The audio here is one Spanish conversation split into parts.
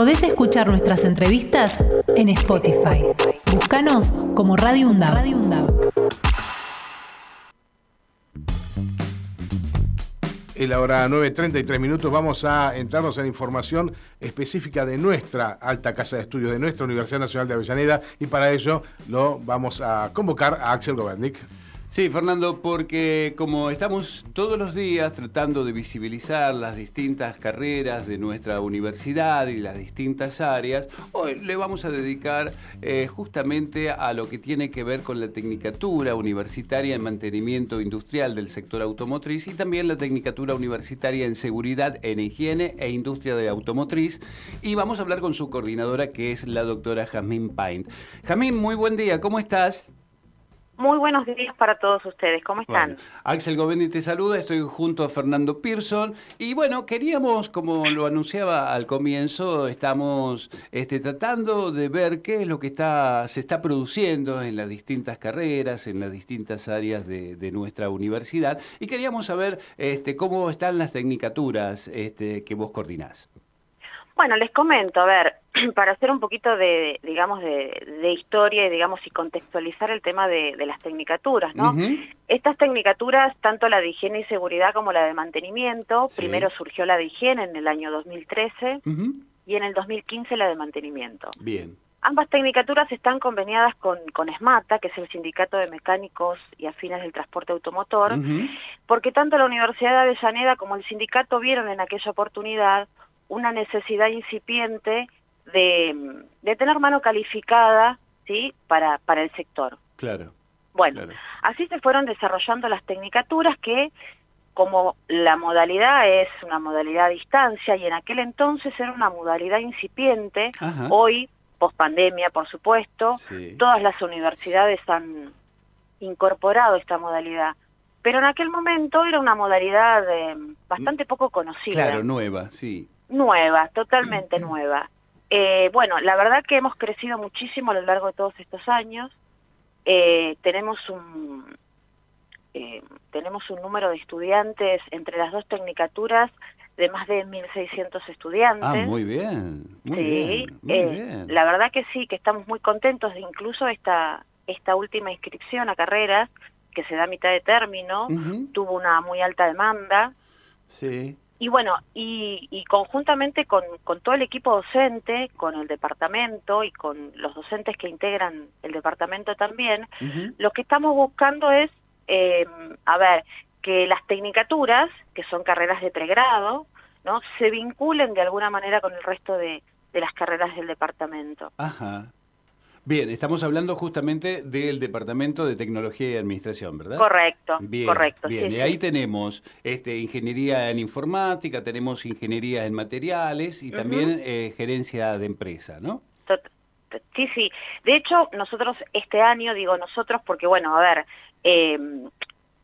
Podés escuchar nuestras entrevistas en Spotify. Búscanos como Radio UNDAB. Radio. Es la hora 9.33 minutos. Vamos a entrarnos en información específica de nuestra alta casa de estudios, de nuestra Universidad Nacional de Avellaneda, y para ello lo vamos a convocar a Axel Governick. Sí, Fernando, porque como estamos todos los días tratando de visibilizar las distintas carreras de nuestra universidad y las distintas áreas, hoy le vamos a dedicar eh, justamente a lo que tiene que ver con la tecnicatura universitaria en mantenimiento industrial del sector automotriz y también la tecnicatura universitaria en seguridad en higiene e industria de automotriz. Y vamos a hablar con su coordinadora que es la doctora Jamín Paint. Jamín, muy buen día, ¿cómo estás? Muy buenos días para todos ustedes. ¿Cómo están? Axel Govendi te saluda, estoy junto a Fernando Pearson. Y bueno, queríamos, como lo anunciaba al comienzo, estamos este, tratando de ver qué es lo que está, se está produciendo en las distintas carreras, en las distintas áreas de, nuestra universidad. Y queríamos saber este, cómo están las tecnicaturas este, que vos coordinás. Bueno, les comento, a ver, para hacer un poquito de, digamos, de, historia y, digamos, y contextualizar el tema de, las tecnicaturas, ¿no? Estas tecnicaturas, tanto la de higiene y seguridad como la de mantenimiento, primero surgió la de higiene en el año 2013 y en el 2015 la de mantenimiento. Bien. Ambas tecnicaturas están conveniadas con, con ESMATA, que es el Sindicato de Mecánicos y Afines del Transporte Automotor, porque tanto la Universidad de Avellaneda como el sindicato vieron en aquella oportunidad una necesidad incipiente de, tener mano calificada ¿sí? para, para el sector. Claro. Bueno, así se fueron desarrollando las tecnicaturas que, como la modalidad es una modalidad a distancia y en aquel entonces era una modalidad incipiente, hoy, post pandemia, por supuesto, todas las universidades han incorporado esta modalidad. Pero en aquel momento era una modalidad eh, bastante poco conocida. Claro, nueva, sí. Nueva, totalmente nueva. Eh, bueno, la verdad que hemos crecido muchísimo a lo largo de todos estos años. Eh, tenemos un eh, tenemos un número de estudiantes entre las dos tecnicaturas de más de 1.600 estudiantes. Ah, muy bien. Muy sí, bien, la verdad que sí, que estamos muy contentos de incluso esta, esta última inscripción a carreras, que se da a mitad de término, tuvo una muy alta demanda. Sí. Y bueno, y, conjuntamente con, todo el equipo docente, con el departamento y con los docentes que integran el departamento también, lo que estamos buscando es, eh, a ver, que las tecnicaturas, que son carreras de pregrado, ¿no? se vinculen de alguna manera con el resto de, de las carreras del departamento. Ajá. Bien, estamos hablando justamente del Departamento de Tecnología y Administración, ¿verdad? Correcto, bien, correcto. Bien, y ahí tenemos este, ingeniería en informática, tenemos ingeniería en materiales y también eh, gerencia de empresa, ¿no? Sí, sí. De hecho, nosotros este año, digo nosotros porque, bueno, a ver, eh,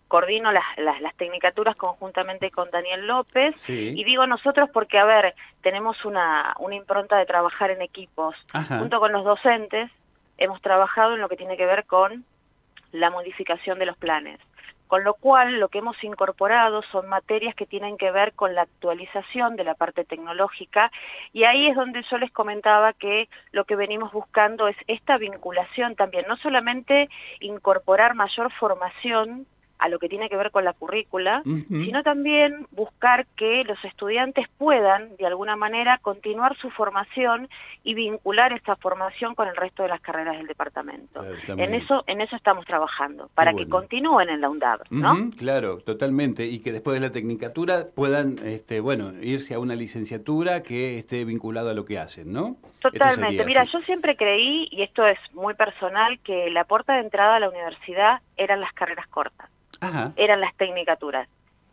coordino las, las, tecnicaturas conjuntamente con Daniel López y digo nosotros porque, a ver, tenemos una, una impronta de trabajar en equipos junto con los docentes hemos trabajado en lo que tiene que ver con la modificación de los planes. Con lo cual, lo que hemos incorporado son materias que tienen que ver con la actualización de la parte tecnológica y ahí es donde yo les comentaba que lo que venimos buscando es esta vinculación también, no solamente incorporar mayor formación a lo que tiene que ver con la currícula, sino también buscar que los estudiantes puedan, de alguna manera, continuar su formación y vincular esta formación con el resto de las carreras del departamento. en eso en eso estamos trabajando, para que continúen en la UNDAB, ¿no? claro, totalmente, y que después de la tecnicatura puedan, este, bueno, irse a una licenciatura que esté vinculada a lo que hacen, ¿no? Totalmente. Mira, yo siempre creí, y esto es muy personal, que la puerta de entrada a la universidad eran las carreras cortas eran las tecnicaturas.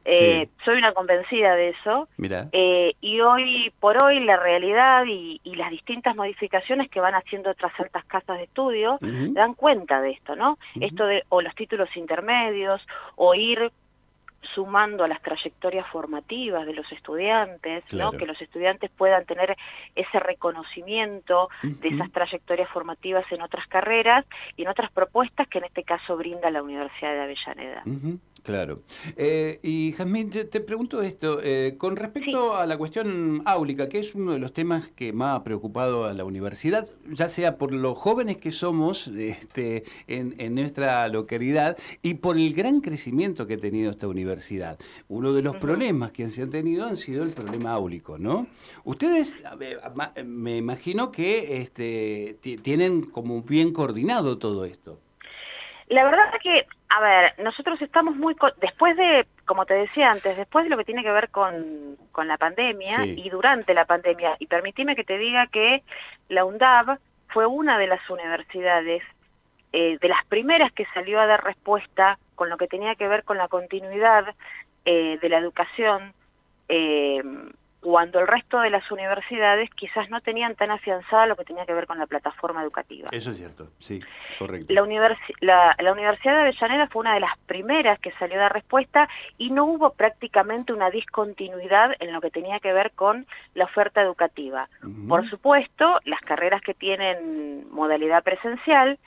Eh, soy una convencida de eso. Eh, y hoy por hoy la realidad y, las distintas modificaciones que van haciendo otras altas casas de estudio dan cuenta de esto, ¿no? Esto de o los títulos intermedios o ir sumando a las trayectorias formativas de los estudiantes, ¿no? que los estudiantes puedan tener ese reconocimiento de esas trayectorias formativas en otras carreras y en otras propuestas que en este caso brinda la Universidad de Avellaneda. Claro. Eh, y Jazmín, te, pregunto esto, eh, con respecto a la cuestión áulica, que es uno de los temas que más ha preocupado a la universidad, ya sea por los jóvenes que somos este, en, nuestra localidad y por el gran crecimiento que ha tenido esta universidad. Uno de los problemas que se han tenido han sido el problema áulico, ¿no? Ustedes, me imagino que este, tienen como bien coordinado todo esto. La verdad es que a ver, nosotros estamos muy, después de, como te decía antes, después de lo que tiene que ver con, con la pandemia y durante la pandemia, y permitime que te diga que la UNDAV fue una de las universidades, eh, de las primeras que salió a dar respuesta con lo que tenía que ver con la continuidad eh, de la educación eh, cuando el resto de las universidades quizás no tenían tan afianzada lo que tenía que ver con la plataforma educativa. Eso es cierto, sí, correcto. La, Universidad de Avellaneda fue una de las primeras que salió de respuesta y no hubo prácticamente una discontinuidad en lo que tenía que ver con la oferta educativa. Por supuesto, las carreras que tienen modalidad presencial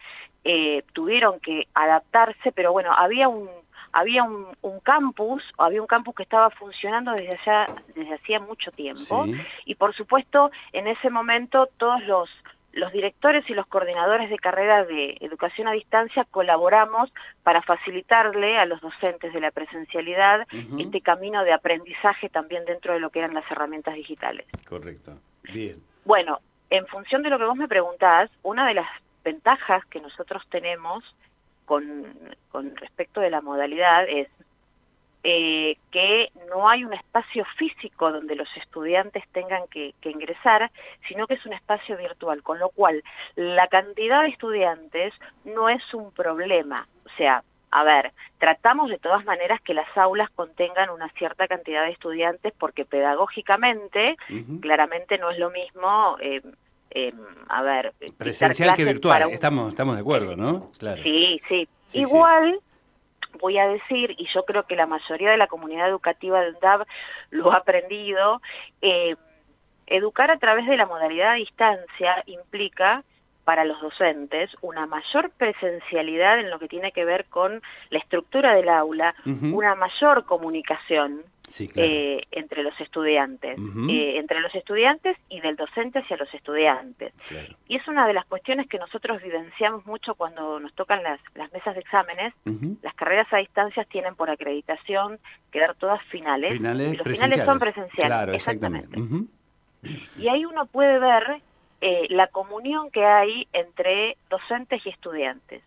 eh, tuvieron que adaptarse, pero bueno, había un había un, campus, había un campus que estaba funcionando desde allá, desde hacía mucho tiempo, y por supuesto en ese momento todos los los directores y los coordinadores de carreras de educación a distancia colaboramos para facilitarle a los docentes de la presencialidad este camino de aprendizaje también dentro de lo que eran las herramientas digitales. Correcto. Bien. Bueno, en función de lo que vos me preguntás, una de las ventajas que nosotros tenemos con, con respecto de la modalidad es eh, que no hay un espacio físico donde los estudiantes tengan que, ingresar, sino que es un espacio virtual, con lo cual la cantidad de estudiantes no es un problema. O sea, a ver, tratamos de todas maneras que las aulas contengan una cierta cantidad de estudiantes porque pedagógicamente claramente no es lo mismo eh, eh, a ver... Presencial que virtual, estamos, estamos de acuerdo, ¿no? Sí, sí. Igual, voy a decir, y yo creo que la mayoría de la comunidad educativa de UNDAB lo ha aprendido, eh, educar a través de la modalidad a distancia implica para los docentes una mayor presencialidad en lo que tiene que ver con la estructura del aula, una mayor comunicación, eh, entre los estudiantes, eh, entre los estudiantes y del docente hacia los estudiantes. Y es una de las cuestiones que nosotros vivenciamos mucho cuando nos tocan las, las mesas de exámenes. Las carreras a distancias tienen por acreditación quedar todas finales. y los finales son presenciales. exactamente. Y ahí uno puede ver eh, la comunión que hay entre docentes y estudiantes.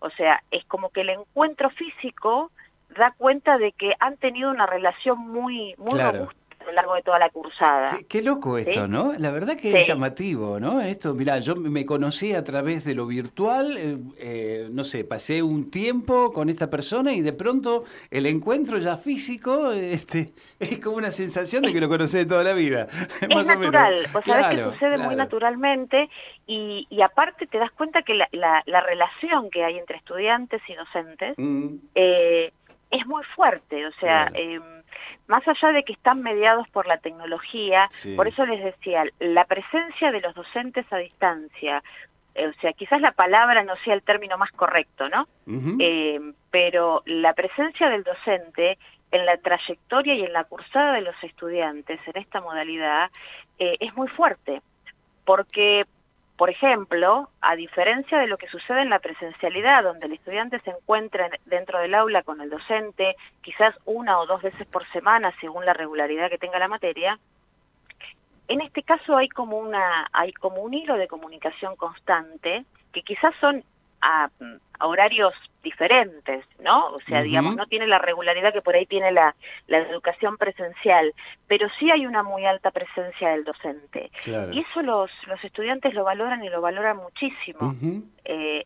O sea, es como que el encuentro físico da cuenta de que han tenido una relación muy, muy robusta a lo largo de toda la cursada. Qué, loco esto, ¿no? La verdad que es llamativo, ¿no? Esto, mira, yo me conocí a través de lo virtual, eh, eh, no sé, pasé un tiempo con esta persona y de pronto el encuentro ya físico este, es como una sensación de que lo conocí de toda la vida. Es natural, vos sabés que sucede muy naturalmente y, y, aparte te das cuenta que la, la, relación que hay entre estudiantes y docentes mm. eh, es muy fuerte, o sea, em, más allá de que están mediados por la tecnología, por eso les decía, la presencia de los docentes a distancia, eh, o sea, quizás la palabra no sea el término más correcto, ¿no? Em, pero la presencia del docente en la trayectoria y en la cursada de los estudiantes en esta modalidad eh, es muy fuerte, porque por ejemplo, a diferencia de lo que sucede en la presencialidad, donde el estudiante se encuentra dentro del aula con el docente, quizás una o dos veces por semana, según la regularidad que tenga la materia, en este caso hay como, una, hay como un hilo de comunicación constante, que quizás son a, horarios diferentes, ¿no? O sea, digamos, no tiene la regularidad que por ahí tiene la, la, educación presencial, pero sí hay una muy alta presencia del docente. Y eso los, los estudiantes lo valoran y lo valoran muchísimo. eh,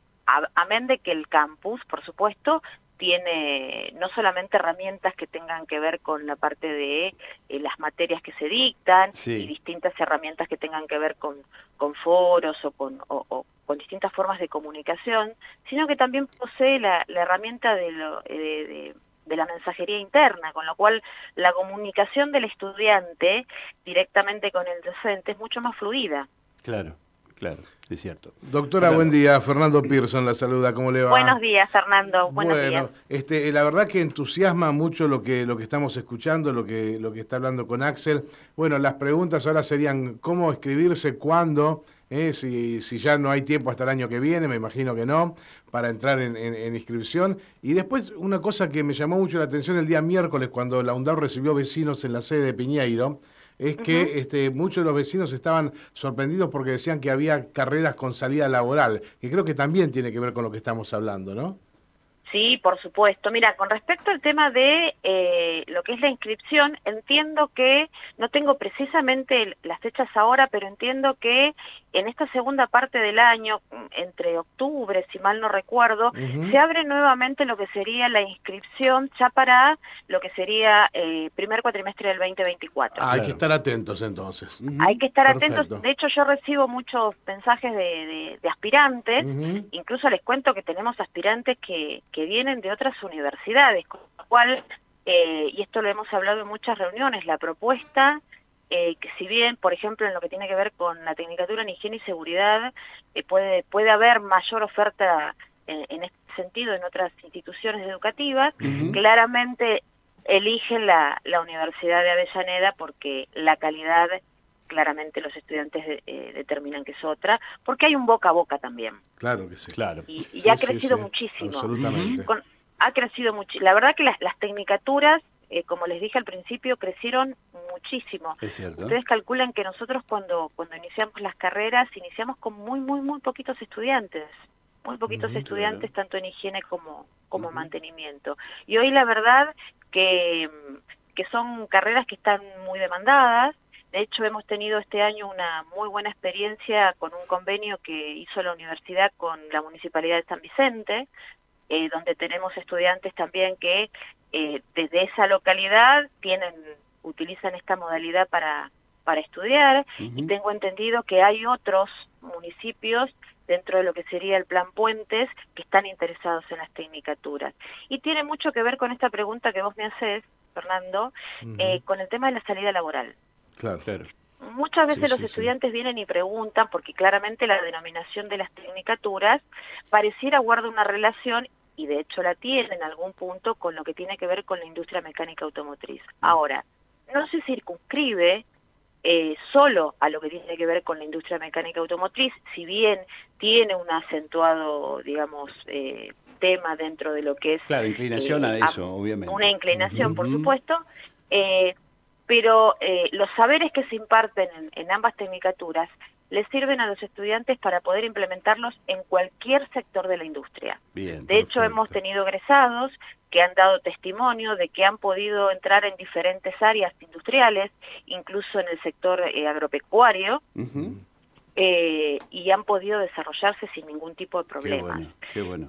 amén de que el campus, por supuesto, tiene no solamente herramientas que tengan que ver con la parte de eh, las materias que se dictan y distintas herramientas que tengan que ver con, con foros o con, o, con distintas formas de comunicación, sino que también posee la, herramienta de, lo, de, de, la mensajería interna, con lo cual la comunicación del estudiante directamente con el docente es mucho más fluida. Claro. Claro, es cierto. Doctora, buen día. Fernando Pearson la saluda. ¿Cómo le va? Buenos días, Fernando. Buenos bueno, Este, la verdad que entusiasma mucho lo que, lo que estamos escuchando, lo que, lo que está hablando con Axel. Bueno, las preguntas ahora serían cómo escribirse, cuándo, eh, si, si, ya no hay tiempo hasta el año que viene, me imagino que no, para entrar en, en, inscripción. Y después una cosa que me llamó mucho la atención el día miércoles cuando la UNDAO recibió vecinos en la sede de Piñeiro, es que este, muchos de los vecinos estaban sorprendidos porque decían que había carreras con salida laboral, que creo que también tiene que ver con lo que estamos hablando, ¿no? Sí, por supuesto. Mira, con respecto al tema de eh, lo que es la inscripción, entiendo que, no tengo precisamente las fechas ahora, pero entiendo que en esta segunda parte del año, entre octubre, si mal no recuerdo, se abre nuevamente lo que sería la inscripción ya para lo que sería el eh, primer cuatrimestre del 2024. hay que estar atentos entonces. Hay que estar atentos. De hecho, yo recibo muchos mensajes de, aspirantes, incluso les cuento que tenemos aspirantes que que vienen de otras universidades, con lo cual, eh, y esto lo hemos hablado en muchas reuniones, la propuesta, eh, que si bien, por ejemplo, en lo que tiene que ver con la Tecnicatura en Higiene y Seguridad, eh, puede, puede haber mayor oferta en, este sentido en otras instituciones educativas, claramente eligen la, la Universidad de Avellaneda porque la calidad claramente los estudiantes eh, determinan que es otra, porque hay un boca a boca también. Claro que sí. Claro. Y, ha crecido muchísimo. Absolutamente. ha crecido mucho. La verdad que las, las tecnicaturas, eh, como les dije al principio, crecieron muchísimo. Es cierto. Ustedes calculan que nosotros cuando, cuando iniciamos las carreras, iniciamos con muy, muy, muy poquitos estudiantes. Muy poquitos estudiantes, tanto en higiene como, como mantenimiento. Y hoy la verdad que, que son carreras que están muy demandadas, de hecho, hemos tenido este año una muy buena experiencia con un convenio que hizo la universidad con la Municipalidad de San Vicente, eh, donde tenemos estudiantes también que eh, desde esa localidad tienen utilizan esta modalidad para, para estudiar y tengo entendido que hay otros municipios dentro de lo que sería el plan Puentes que están interesados en las tecnicaturas. Y tiene mucho que ver con esta pregunta que vos me haces, Fernando, eh, con el tema de la salida laboral. Claro. Muchas veces los estudiantes vienen y preguntan, porque claramente la denominación de las tecnicaturas pareciera guarda una relación, y de hecho la tiene en algún punto, con lo que tiene que ver con la industria mecánica automotriz. Ahora, no se circunscribe eh, solo a lo que tiene que ver con la industria mecánica automotriz, si bien tiene un acentuado, digamos, eh, tema dentro de lo que es... Claro, inclinación a eh, eso, obviamente. Una inclinación, por supuesto, eh, pero eh, los saberes que se imparten en, ambas tecnicaturas les sirven a los estudiantes para poder implementarlos en cualquier sector de la industria. de hecho, hemos tenido egresados que han dado testimonio de que han podido entrar en diferentes áreas industriales, incluso en el sector eh, agropecuario, eh, y han podido desarrollarse sin ningún tipo de problemas. Qué bueno,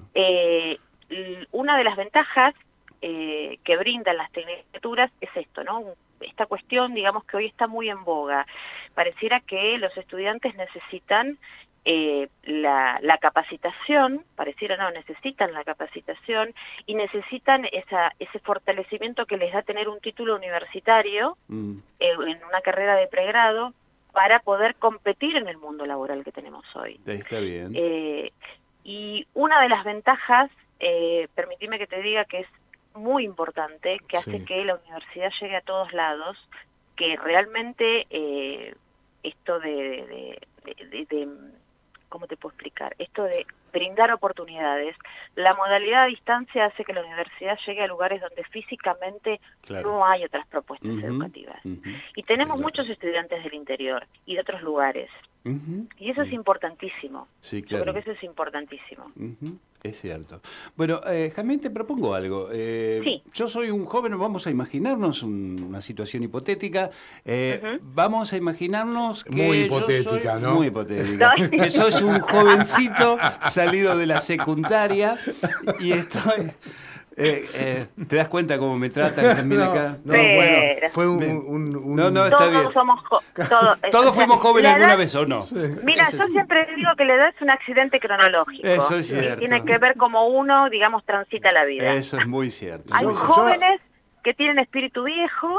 una de las ventajas que brindan las tecnicaturas es esto, ¿no? esta cuestión, digamos que hoy está muy en boga. Pareciera que los estudiantes necesitan eh, la, capacitación, pareciera no, necesitan la capacitación y necesitan esa, ese fortalecimiento que les da tener un título universitario mm. eh, en una carrera de pregrado para poder competir en el mundo laboral que tenemos hoy. Está bien. Eh, y una de las ventajas, eh, permitime que te diga que es muy importante que hace que la universidad llegue a todos lados, que realmente eh, esto de, de, ¿cómo te puedo explicar? Esto de brindar oportunidades. La modalidad a distancia hace que la universidad llegue a lugares donde físicamente no hay otras propuestas educativas. Y tenemos muchos estudiantes del interior y de otros lugares. Y eso es importantísimo. Sí, Yo creo que eso es importantísimo. Es cierto. Bueno, eh, Jamín, te propongo algo. Eh, Yo soy un joven, vamos a imaginarnos una situación hipotética. Eh, Vamos a imaginarnos que. Muy hipotética, ¿no? Muy hipotética. que sos un jovencito salido de la secundaria y estoy. Eh, eh, ¿Te das cuenta cómo me tratan también acá? No, bueno, fue un, No, no, está todos bien. Somos todos fuimos jóvenes alguna vez, ¿o no? Mira, yo siempre digo que la edad es un accidente cronológico. Eso es cierto. Tiene que ver como uno, digamos, transita la vida. Eso es muy cierto. Hay jóvenes que tienen espíritu viejo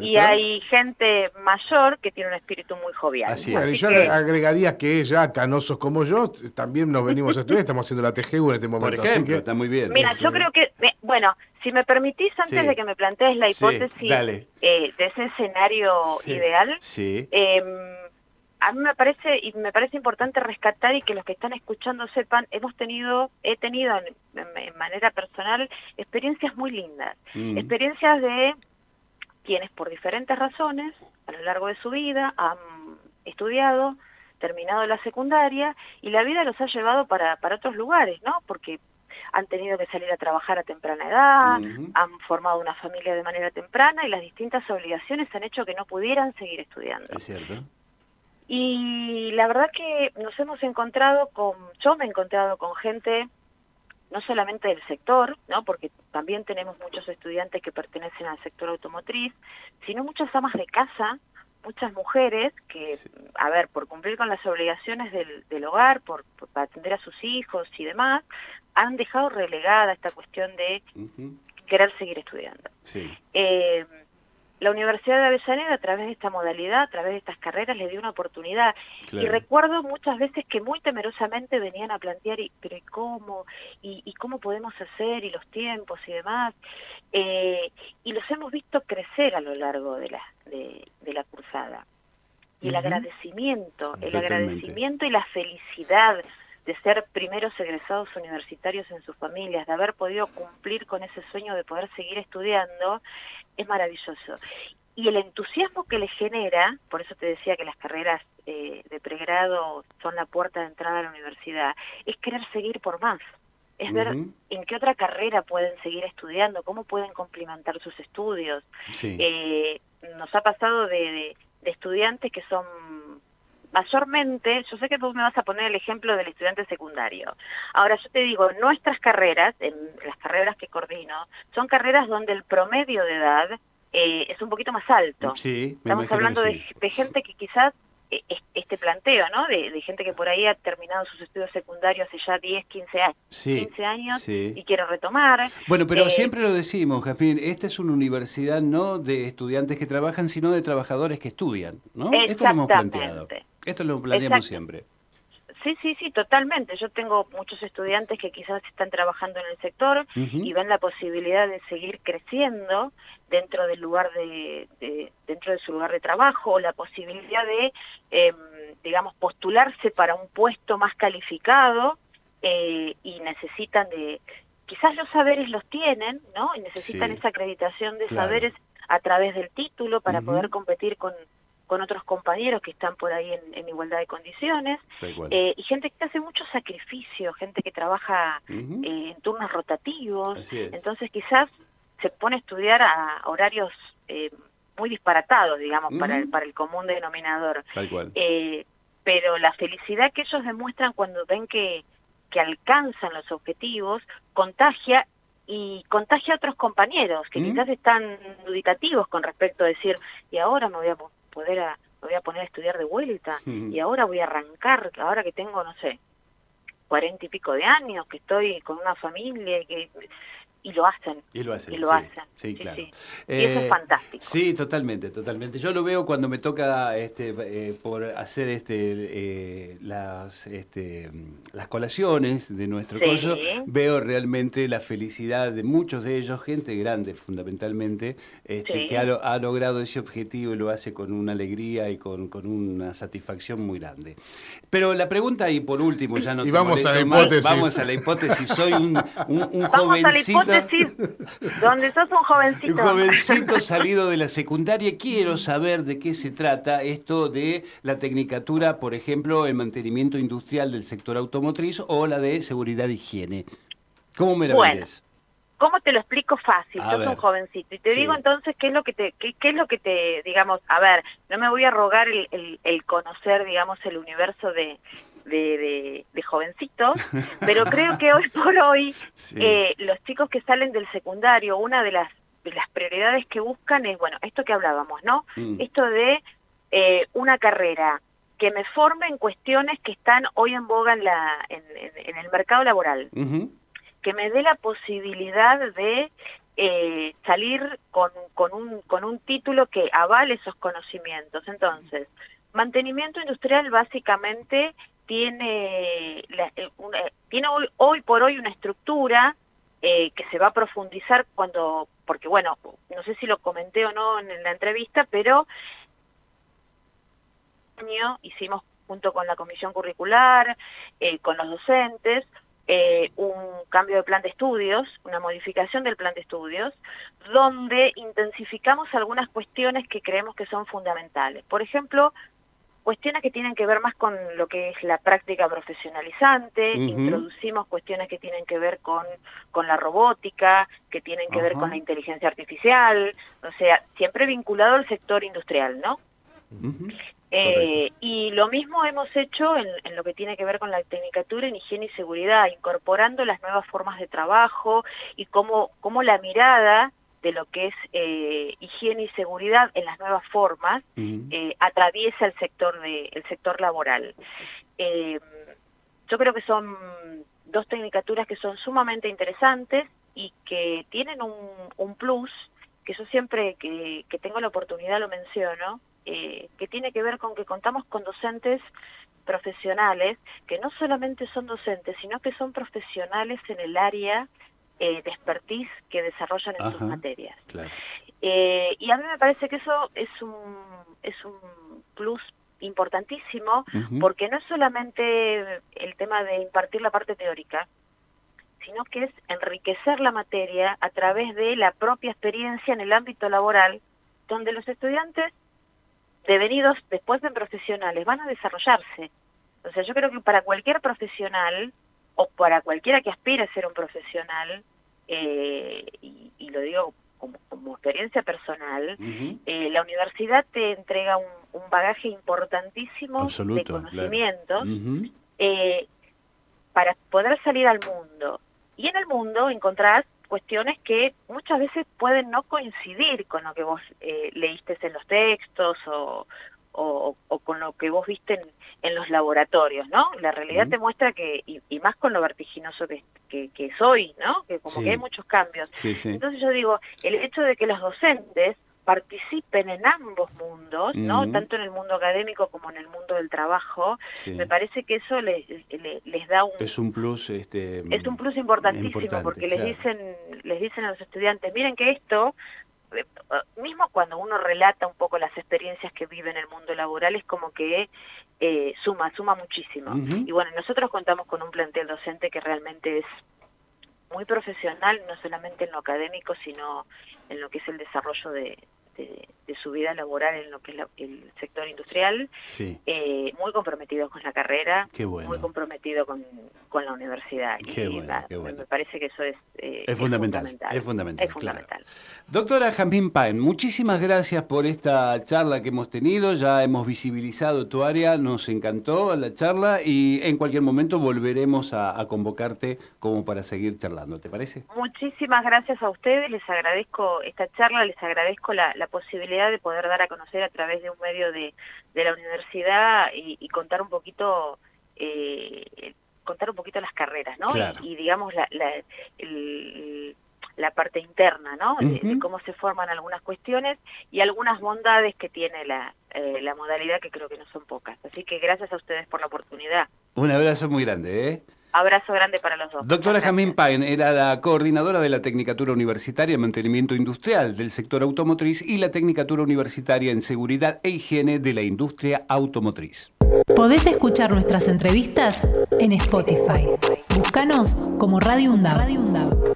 y hay gente mayor que tiene un espíritu muy jovial. Así yo agregaría que ella, canosos como yo, también nos venimos a estudiar, estamos haciendo la TGU en este momento. Por ejemplo, está muy bien. Mira, yo creo que, bueno, si me permitís, antes de que me plantees la hipótesis eh, de ese escenario ideal, sí. A mí me parece y me parece importante rescatar y que los que están escuchando sepan, hemos tenido, he tenido en, manera personal experiencias muy lindas, mm. experiencias de quienes por diferentes razones a lo largo de su vida han estudiado, terminado la secundaria y la vida los ha llevado para, para otros lugares, ¿no? Porque han tenido que salir a trabajar a temprana edad, han formado una familia de manera temprana y las distintas obligaciones han hecho que no pudieran seguir estudiando. Es cierto. Y la verdad que nos hemos encontrado con, yo me he encontrado con gente no solamente del sector, ¿no? porque también tenemos muchos estudiantes que pertenecen al sector automotriz, sino muchas amas de casa, muchas mujeres que, a ver, por cumplir con las obligaciones del, hogar, por, atender a sus hijos y demás, han dejado relegada esta cuestión de querer seguir estudiando. Sí. Eh, la Universidad de Avellaneda, a través de esta modalidad, a través de estas carreras, le dio una oportunidad. Y recuerdo muchas veces que muy temerosamente venían a plantear, y, pero ¿y cómo? ¿Y, cómo podemos hacer? ¿Y los tiempos y demás? Eh, y los hemos visto crecer a lo largo de la, de, la cursada. Y el agradecimiento, el agradecimiento y la felicidad de ser primeros egresados universitarios en sus familias, de haber podido cumplir con ese sueño de poder seguir estudiando, es maravilloso. Y el entusiasmo que le genera, por eso te decía que las carreras eh, de pregrado son la puerta de entrada a la universidad, es querer seguir por más. Es ver en qué otra carrera pueden seguir estudiando, cómo pueden complementar sus estudios. Eh, nos ha pasado de estudiantes que son mayormente, yo sé que tú me vas a poner el ejemplo del estudiante secundario. Ahora yo te digo, nuestras carreras, en las carreras que coordino, son carreras donde el promedio de edad eh, es un poquito más alto. Sí, Estamos hablando de, gente que quizás e, este planteo, ¿no? De, gente que por ahí ha terminado sus estudios secundarios hace ya 10, 15 años, 15 años y quiere retomar. Bueno, pero eh, siempre lo decimos, Jasmine, esta es una universidad no de estudiantes que trabajan, sino de trabajadores que estudian, ¿no? Esto lo hemos planteado. Esto lo planteamos siempre. Sí, sí, sí, totalmente. Yo tengo muchos estudiantes que quizás están trabajando en el sector y ven la posibilidad de seguir creciendo dentro del lugar de, dentro de su lugar de trabajo, o la posibilidad de, em, digamos, postularse para un puesto más calificado eh, y necesitan de, quizás los saberes los tienen, ¿no? Y necesitan esa acreditación de saberes a través del título para poder competir con con otros compañeros que están por ahí en, igualdad de condiciones, eh, y gente que hace mucho sacrificio, gente que trabaja eh, en turnos rotativos, entonces quizás se pone a estudiar a horarios eh, muy disparatados, digamos, para, el, para el común denominador. pero la felicidad que ellos demuestran cuando ven que, que alcanzan los objetivos contagia y contagia a otros compañeros que quizás están duditativos con respecto a decir, y ahora me voy a poder a, me voy a poner a estudiar de vuelta y ahora voy a arrancar, ahora que tengo, no sé, cuarenta y pico de años, que estoy con una familia, que y lo hacen. Y lo hacen. Y lo hacen. Sí, claro. y eso es eh, fantástico. Sí, totalmente, totalmente. Yo lo veo cuando me toca este, eh, por hacer este, eh, las, este, las colaciones de nuestro curso, veo realmente la felicidad de muchos de ellos, gente grande fundamentalmente, este, que ha, logrado ese objetivo y lo hace con una alegría y con, con una satisfacción muy grande. Pero la pregunta, y por último, ya no y vamos a la hipótesis. vamos a la hipótesis. Soy un, un, jovencito donde sos un jovencito. Un jovencito salido de la secundaria. Quiero saber de qué se trata esto de la tecnicatura, por ejemplo, el mantenimiento industrial del sector automotriz o la de seguridad e higiene. ¿Cómo me la bueno. ¿Cómo te lo explico fácil? Sos un jovencito. Y te digo entonces qué es lo que te, qué, es lo que te, digamos, a ver, no me voy a rogar el, el conocer, digamos, el universo de, de, jovencitos, pero creo que hoy por hoy eh, los chicos que salen del secundario, una de las, de las prioridades que buscan es, bueno, esto que hablábamos, ¿no? Mm. Esto de eh, una carrera que me forme en cuestiones que están hoy en boga en, la, en, el mercado laboral, que me dé la posibilidad de eh, salir con, con, un, con un título que avale esos conocimientos. Entonces, mantenimiento industrial básicamente tiene, eh, tiene hoy, por hoy una estructura eh, que se va a profundizar cuando, porque bueno, no sé si lo comenté o no en la entrevista, pero hicimos junto con la comisión curricular, eh, con los docentes, un cambio de plan de estudios, una modificación del plan de estudios, donde intensificamos algunas cuestiones que creemos que son fundamentales. Por ejemplo, cuestiones que tienen que ver más con lo que es la práctica profesionalizante, introducimos cuestiones que tienen que ver con, con la robótica, que tienen que ver con la inteligencia artificial, o sea, siempre vinculado al sector industrial, ¿no? Eh, y lo mismo hemos hecho en, en, lo que tiene que ver con la tecnicatura en higiene y seguridad, incorporando las nuevas formas de trabajo y cómo, cómo la mirada de lo que es eh, higiene y seguridad en las nuevas formas eh, atraviesa el sector de el sector laboral. Eh, yo creo que son dos tecnicaturas que son sumamente interesantes y que tienen un, un plus que yo siempre que, que, tengo la oportunidad lo menciono, que tiene que ver con que contamos con docentes profesionales que no solamente son docentes, sino que son profesionales en el área eh, de expertise que desarrollan en sus materias. Eh, y a mí me parece que eso es un, es un plus importantísimo porque no es solamente el tema de impartir la parte teórica, sino que es enriquecer la materia a través de la propia experiencia en el ámbito laboral, donde los estudiantes devenidos después de profesionales van a desarrollarse. O sea, yo creo que para cualquier profesional o para cualquiera que aspire a ser un profesional, eh, y, lo digo como, experiencia personal, eh, la universidad te entrega un, bagaje importantísimo de conocimientos eh, para poder salir al mundo. Y en el mundo encontrás cuestiones que muchas veces pueden no coincidir con lo que vos leíste en los textos o, o, con lo que vos viste en, los laboratorios, ¿no? La realidad te muestra que, y, más con lo vertiginoso que, que, soy, ¿no? Que como que hay muchos cambios. Entonces yo digo, el hecho de que los docentes participen en ambos mundos, ¿no? Tanto en el mundo académico como en el mundo del trabajo, me parece que eso les, les, da un es un plus este es un plus importantísimo porque les dicen les dicen a los estudiantes, miren que esto mismo cuando uno relata un poco las experiencias que vive en el mundo laboral, es como que eh, suma, suma muchísimo. Y bueno, nosotros contamos con un plantel docente que realmente es muy profesional, no solamente en lo académico, sino en lo que es el desarrollo de, de, su vida laboral en lo que es el sector industrial, eh, muy comprometido con la carrera, muy comprometido con, con la universidad. y Me parece que eso es, eh, es, fundamental, es, fundamental. Doctora Jamín Paen, muchísimas gracias por esta charla que hemos tenido. Ya hemos visibilizado tu área, nos encantó la charla y en cualquier momento volveremos a, convocarte como para seguir charlando. ¿Te parece? Muchísimas gracias a ustedes, les agradezco esta charla, les agradezco la, posibilidad de poder dar a conocer a través de un medio de, la universidad y, contar un poquito eh, contar un poquito las carreras, ¿no? Y, digamos la, la, parte interna, ¿no? de, cómo se forman algunas cuestiones y algunas bondades que tiene la, eh, la modalidad que creo que no son pocas. Así que gracias a ustedes por la oportunidad. Un abrazo muy grande, ¿eh? Abrazo grande para los dos. Doctora Jamín Paen era la coordinadora de la Tecnicatura Universitaria en Mantenimiento Industrial del sector automotriz y la Tecnicatura Universitaria en Seguridad e Higiene de la Industria Automotriz. Podés escuchar nuestras entrevistas en Spotify. Búscanos como Radio UNDAV.